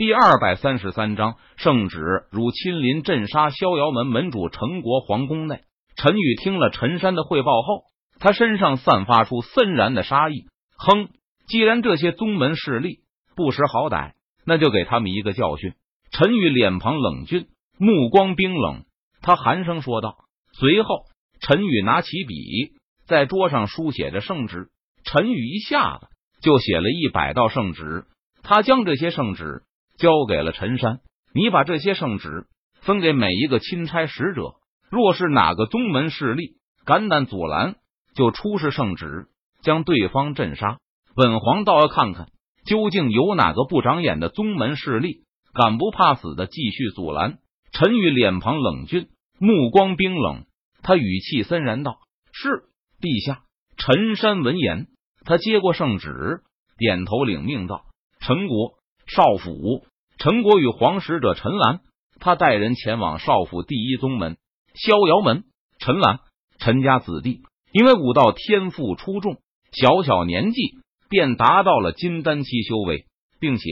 第二百三十三章，圣旨如亲临镇杀逍遥门门主陈国皇宫内。陈宇听了陈山的汇报后，他身上散发出森然的杀意。哼，既然这些宗门势力不识好歹，那就给他们一个教训。陈宇脸庞冷峻，目光冰冷，他寒声说道。随后，陈宇拿起笔，在桌上书写着圣旨。陈宇一下子就写了一百道圣旨，他将这些圣旨。交给了陈山，你把这些圣旨分给每一个钦差使者。若是哪个宗门势力敢胆阻拦，就出示圣旨，将对方镇杀。本皇倒要看看，究竟有哪个不长眼的宗门势力敢不怕死的继续阻拦？陈宇脸庞冷峻，目光冰冷，他语气森然道：“是陛下。”陈山闻言，他接过圣旨，点头领命道：“陈国少府。”陈国与皇使者陈兰，他带人前往少府第一宗门逍遥门。陈兰，陈家子弟，因为武道天赋出众，小小年纪便达到了金丹期修为，并且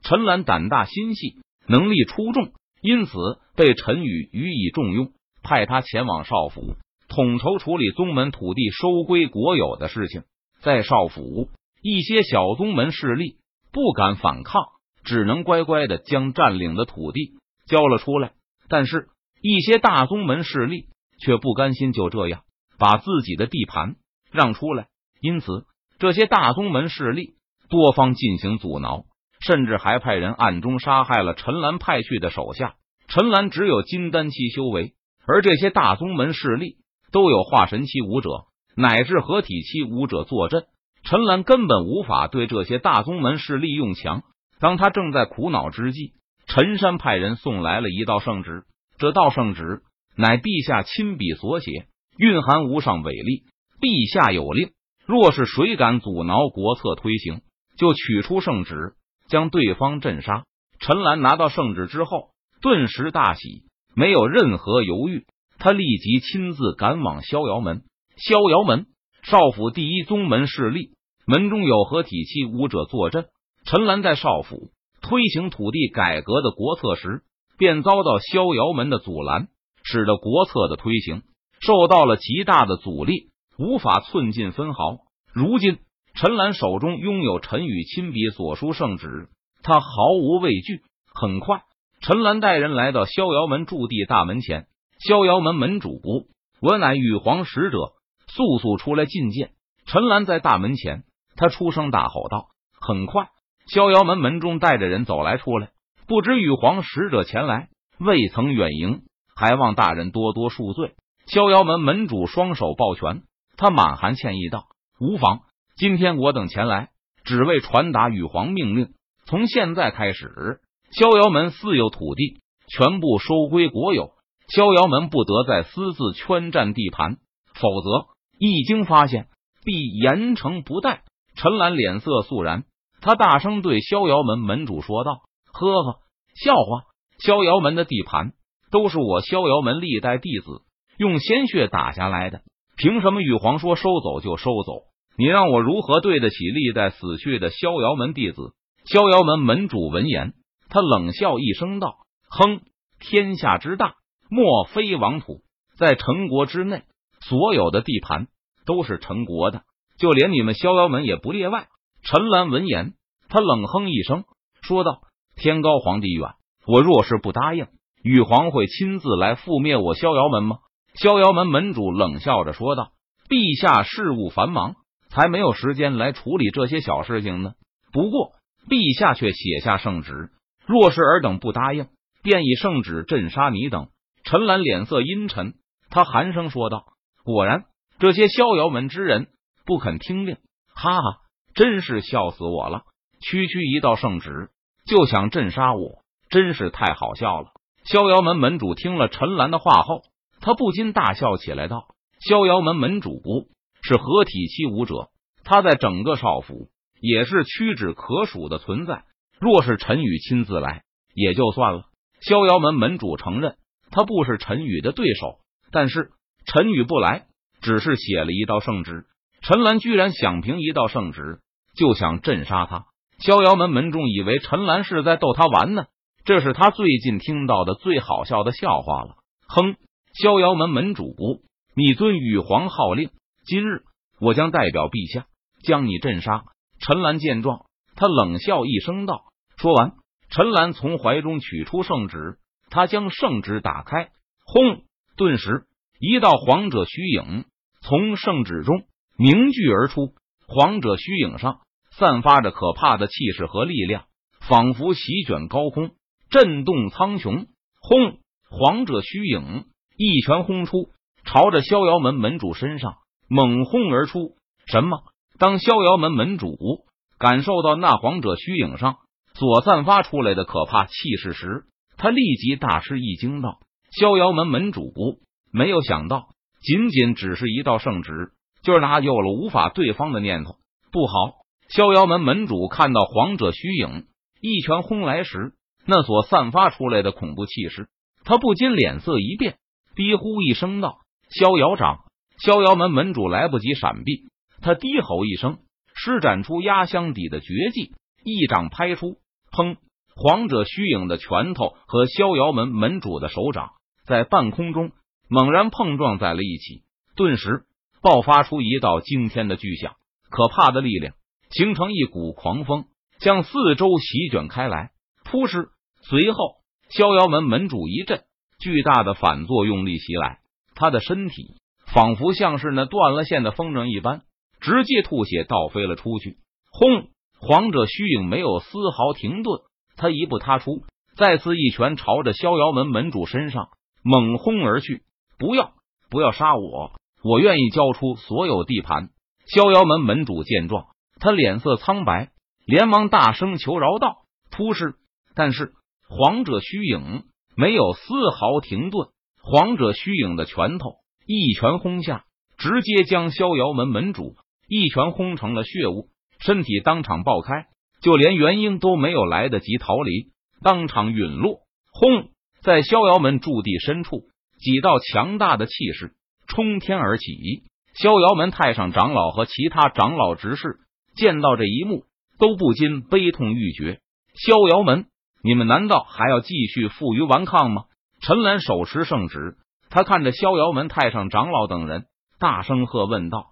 陈兰胆大心细，能力出众，因此被陈宇予以重用，派他前往少府统筹处理宗门土地收归国有的事情。在少府，一些小宗门势力不敢反抗。只能乖乖的将占领的土地交了出来，但是，一些大宗门势力却不甘心就这样把自己的地盘让出来，因此，这些大宗门势力多方进行阻挠，甚至还派人暗中杀害了陈兰派去的手下。陈兰只有金丹期修为，而这些大宗门势力都有化神期武者乃至合体期武者坐镇，陈兰根本无法对这些大宗门势力用强。当他正在苦恼之际，陈山派人送来了一道圣旨。这道圣旨乃陛下亲笔所写，蕴含无上伟力。陛下有令，若是谁敢阻挠国策推行，就取出圣旨，将对方镇杀。陈兰拿到圣旨之后，顿时大喜，没有任何犹豫，他立即亲自赶往逍遥门。逍遥门少府第一宗门势力，门中有合体期武者坐镇。陈兰在少府推行土地改革的国策时，便遭到逍遥门的阻拦，使得国策的推行受到了极大的阻力，无法寸进分毫。如今，陈兰手中拥有陈宇亲笔所书圣旨，他毫无畏惧。很快，陈兰带人来到逍遥门驻地大门前，逍遥门门主我乃羽皇使者，速速出来觐见。陈兰在大门前，他出声大吼道：“很快！”逍遥门门中带着人走来出来，不知羽皇使者前来，未曾远迎，还望大人多多恕罪。逍遥门门主双手抱拳，他满含歉意道：“无妨，今天我等前来，只为传达羽皇命令。从现在开始，逍遥门私有土地全部收归国有，逍遥门不得再私自圈占地盘，否则一经发现，必严惩不贷。”陈兰脸色肃然。他大声对逍遥门门主说道：“呵呵，笑话！逍遥门的地盘都是我逍遥门历代弟子用鲜血打下来的，凭什么玉皇说收走就收走？你让我如何对得起历代死去的逍遥门弟子？”逍遥门门主闻言，他冷笑一声道：“哼，天下之大，莫非王土，在陈国之内，所有的地盘都是陈国的，就连你们逍遥门也不例外。”陈兰闻言，他冷哼一声，说道：“天高皇帝远，我若是不答应，羽皇会亲自来覆灭我逍遥门吗？”逍遥门门主冷笑着说道：“陛下事务繁忙，才没有时间来处理这些小事情呢。不过，陛下却写下圣旨，若是尔等不答应，便以圣旨镇杀你等。”陈兰脸色阴沉，他寒声说道：“果然，这些逍遥门之人不肯听令，哈哈。”真是笑死我了！区区一道圣旨就想镇杀我，真是太好笑了。逍遥门门主听了陈兰的话后，他不禁大笑起来，道：“逍遥门门主是合体期武者，他在整个少府也是屈指可数的存在。若是陈宇亲自来，也就算了。逍遥门门主承认他不是陈宇的对手，但是陈宇不来，只是写了一道圣旨，陈兰居然想凭一道圣旨。”就想镇杀他，逍遥门门众以为陈兰是在逗他玩呢，这是他最近听到的最好笑的笑话了。哼！逍遥门门主，你遵羽皇号令，今日我将代表陛下将你镇杀。陈兰见状，他冷笑一声道：“说完，陈兰从怀中取出圣旨，他将圣旨打开，轰！顿时，一道皇者虚影从圣旨中凝聚而出。皇者虚影上散发着可怕的气势和力量，仿佛席卷高空，震动苍穹。轰！皇者虚影一拳轰出，朝着逍遥门门主身上猛轰而出。什么？当逍遥门门主感受到那皇者虚影上所散发出来的可怕气势时，他立即大吃一惊，道：“逍遥门门主，没有想到，仅仅只是一道圣旨，就让他有了无法对方的念头。不好！”逍遥门门主看到皇者虚影一拳轰来时，那所散发出来的恐怖气势，他不禁脸色一变，低呼一声道：“逍遥掌！”逍遥门门主来不及闪避。他低吼一声，施展出压箱底的绝技，一掌拍出，砰！皇者虚影的拳头和逍遥门门主的手掌在半空中猛然碰撞在了一起，顿时爆发出一道惊天的巨响，可怕的力量形成一股狂风，向四周席卷开来。扑哧！随后，逍遥门门主一阵，巨大的反作用力袭来，他的身体仿佛像是那断了线的风筝一般。直接吐血倒飞了出去，轰！皇者虚影没有丝毫停顿，他一步踏出，再次一拳朝着逍遥门门主身上猛轰而去。不要，不要杀我！我愿意交出所有地盘。逍遥门门主见状，他脸色苍白，连忙大声求饶道：“突施！”但是皇者虚影没有丝毫停顿，皇者虚影的拳头一拳轰下，直接将逍遥门门主。一拳轰成了血雾，身体当场爆开，就连元婴都没有来得及逃离，当场陨落。轰！在逍遥门驻地深处，几道强大的气势冲天而起。逍遥门太上长老和其他长老执事见到这一幕，都不禁悲痛欲绝。逍遥门，你们难道还要继续负隅顽抗吗？陈岚手持圣旨，他看着逍遥门太上长老等人，大声喝问道。